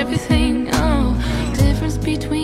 everything. Oh, difference between.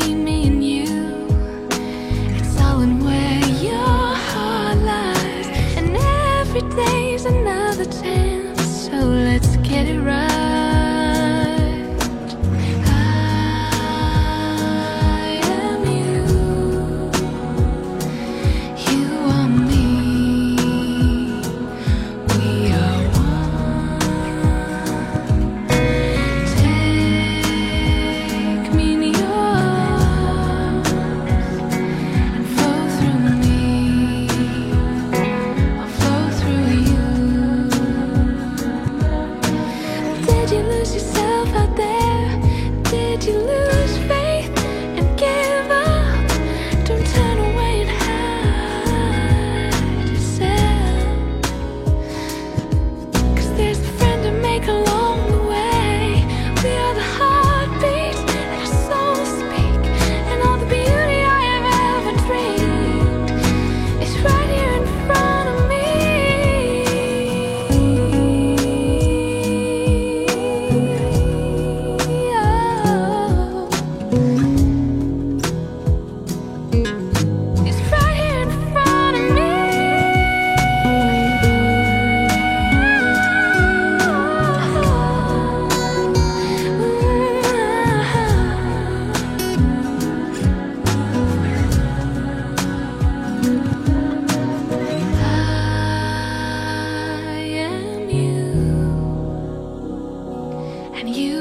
you